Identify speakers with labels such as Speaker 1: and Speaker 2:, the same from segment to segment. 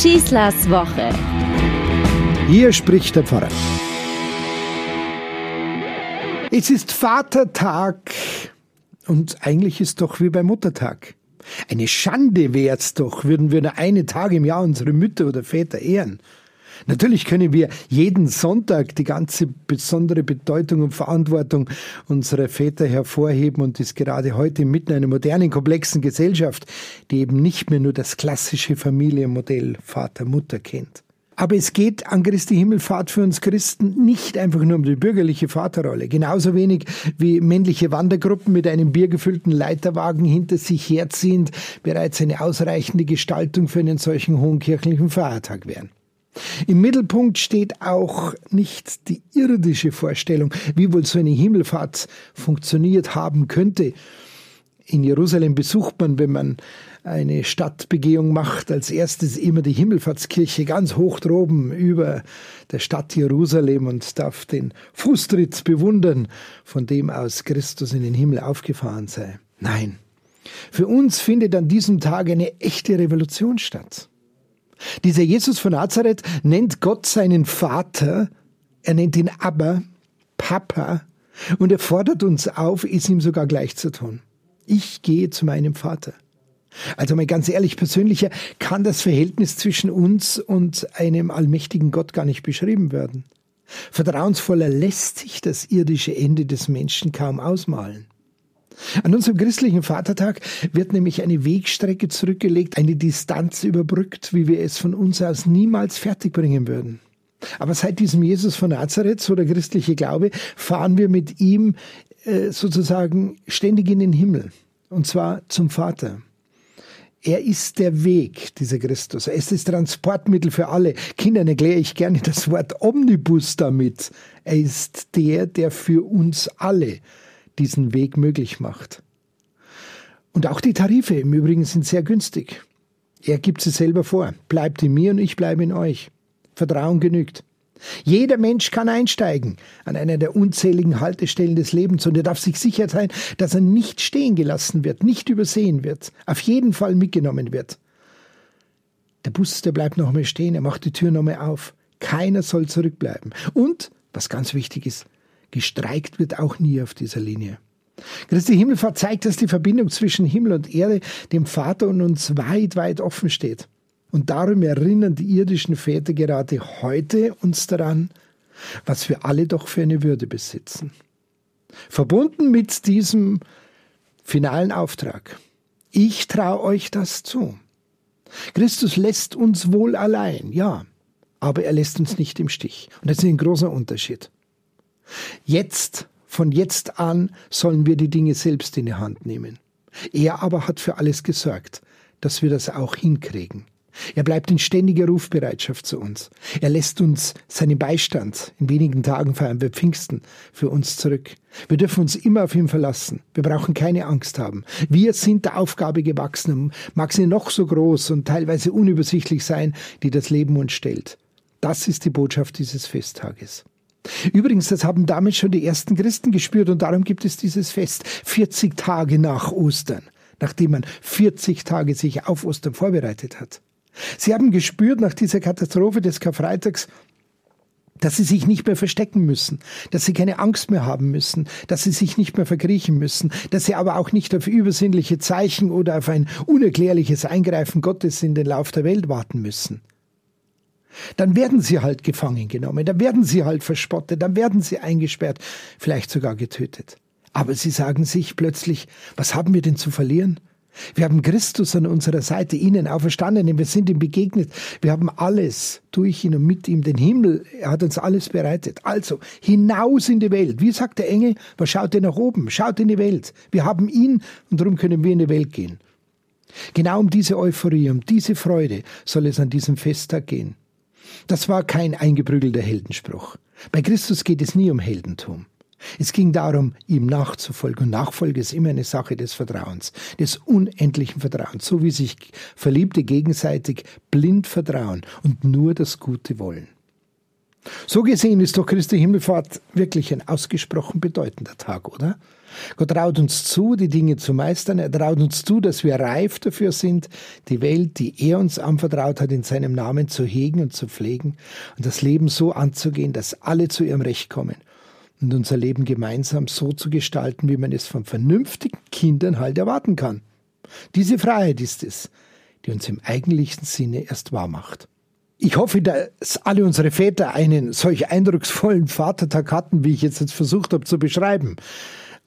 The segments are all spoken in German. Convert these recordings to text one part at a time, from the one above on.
Speaker 1: Schießlers Woche.
Speaker 2: Hier spricht der Pfarrer. Es ist Vatertag und eigentlich ist doch wie beim Muttertag. Eine Schande wär's doch, würden wir nur einen Tag im Jahr unsere Mütter oder Väter ehren. Natürlich können wir jeden Sonntag die ganze besondere Bedeutung und Verantwortung unserer Väter hervorheben und ist gerade heute mitten einer modernen, komplexen Gesellschaft, die eben nicht mehr nur das klassische Familienmodell Vater-Mutter kennt. Aber es geht an Christi Himmelfahrt für uns Christen nicht einfach nur um die bürgerliche Vaterrolle. Genauso wenig wie männliche Wandergruppen mit einem biergefüllten Leiterwagen hinter sich herziehend bereits eine ausreichende Gestaltung für einen solchen hohen kirchlichen Feiertag wären. Im Mittelpunkt steht auch nicht die irdische Vorstellung, wie wohl so eine Himmelfahrt funktioniert haben könnte. In Jerusalem besucht man, wenn man eine Stadtbegehung macht, als erstes immer die Himmelfahrtskirche ganz hoch droben über der Stadt Jerusalem und darf den Fußtritt bewundern, von dem aus Christus in den Himmel aufgefahren sei. Nein, für uns findet an diesem Tag eine echte Revolution statt. Dieser Jesus von Nazareth nennt Gott seinen Vater, er nennt ihn Abba, Papa, und er fordert uns auf, es ihm sogar gleich zu tun. Ich gehe zu meinem Vater. Also mal ganz ehrlich, persönlicher kann das Verhältnis zwischen uns und einem allmächtigen Gott gar nicht beschrieben werden. Vertrauensvoller lässt sich das irdische Ende des Menschen kaum ausmalen. An unserem christlichen Vatertag wird nämlich eine Wegstrecke zurückgelegt, eine Distanz überbrückt, wie wir es von uns aus niemals fertigbringen würden. Aber seit diesem Jesus von Nazareth, so der christliche Glaube, fahren wir mit ihm äh, sozusagen ständig in den Himmel. Und zwar zum Vater. Er ist der Weg, dieser Christus. Er ist das Transportmittel für alle. Kindern erkläre ich gerne das Wort Omnibus damit. Er ist der, der für uns alle diesen Weg möglich macht. Und auch die Tarife im Übrigen sind sehr günstig. Er gibt sie selber vor. Bleibt in mir und ich bleibe in euch. Vertrauen genügt. Jeder Mensch kann einsteigen an einer der unzähligen Haltestellen des Lebens und er darf sich sicher sein, dass er nicht stehen gelassen wird, nicht übersehen wird, auf jeden Fall mitgenommen wird. Der Bus, der bleibt noch mal stehen, er macht die Tür noch mal auf. Keiner soll zurückbleiben. Und, was ganz wichtig ist, Gestreikt wird auch nie auf dieser Linie. Christi Himmelfahrt zeigt, dass die Verbindung zwischen Himmel und Erde, dem Vater und uns weit, weit offen steht. Und darum erinnern die irdischen Väter gerade heute uns daran, was wir alle doch für eine Würde besitzen. Verbunden mit diesem finalen Auftrag. Ich traue euch das zu. Christus lässt uns wohl allein, ja, aber er lässt uns nicht im Stich. Und das ist ein großer Unterschied. Jetzt, von jetzt an, sollen wir die Dinge selbst in die Hand nehmen. Er aber hat für alles gesorgt, dass wir das auch hinkriegen. Er bleibt in ständiger Rufbereitschaft zu uns. Er lässt uns seinen Beistand. In wenigen Tagen feiern wir Pfingsten für uns zurück. Wir dürfen uns immer auf ihn verlassen. Wir brauchen keine Angst haben. Wir sind der Aufgabe gewachsen, mag sie noch so groß und teilweise unübersichtlich sein, die das Leben uns stellt. Das ist die Botschaft dieses Festtages. Übrigens, das haben damals schon die ersten Christen gespürt und darum gibt es dieses Fest 40 Tage nach Ostern, nachdem man 40 Tage sich auf Ostern vorbereitet hat. Sie haben gespürt nach dieser Katastrophe des Karfreitags, dass sie sich nicht mehr verstecken müssen, dass sie keine Angst mehr haben müssen, dass sie sich nicht mehr verkriechen müssen, dass sie aber auch nicht auf übersinnliche Zeichen oder auf ein unerklärliches Eingreifen Gottes in den Lauf der Welt warten müssen dann werden sie halt gefangen genommen, dann werden sie halt verspottet, dann werden sie eingesperrt, vielleicht sogar getötet. Aber sie sagen sich plötzlich, was haben wir denn zu verlieren? Wir haben Christus an unserer Seite, ihnen auferstanden, wir sind ihm begegnet. Wir haben alles durch ihn und mit ihm, den Himmel, er hat uns alles bereitet. Also, hinaus in die Welt. Wie sagt der Engel, was schaut ihr nach oben? Schaut in die Welt. Wir haben ihn und darum können wir in die Welt gehen. Genau um diese Euphorie, um diese Freude soll es an diesem Festtag gehen. Das war kein eingeprügelter Heldenspruch. Bei Christus geht es nie um Heldentum. Es ging darum, ihm nachzufolgen. Und Nachfolge ist immer eine Sache des Vertrauens, des unendlichen Vertrauens, so wie sich Verliebte gegenseitig blind vertrauen und nur das Gute wollen. So gesehen ist doch Christi Himmelfahrt wirklich ein ausgesprochen bedeutender Tag, oder? Gott traut uns zu, die Dinge zu meistern. Er traut uns zu, dass wir reif dafür sind, die Welt, die er uns anvertraut hat, in seinem Namen zu hegen und zu pflegen und das Leben so anzugehen, dass alle zu ihrem Recht kommen und unser Leben gemeinsam so zu gestalten, wie man es von vernünftigen Kindern halt erwarten kann. Diese Freiheit ist es, die uns im eigentlichen Sinne erst wahr macht. Ich hoffe, dass alle unsere Väter einen solch eindrucksvollen Vatertag hatten, wie ich jetzt versucht habe zu beschreiben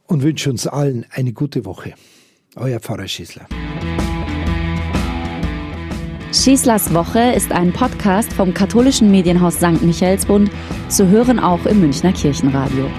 Speaker 2: und wünsche uns allen eine gute Woche. Euer Pfarrer Schießler.
Speaker 1: Schießlers Woche ist ein Podcast vom katholischen Medienhaus St. Michaelsbund, zu hören auch im Münchner Kirchenradio.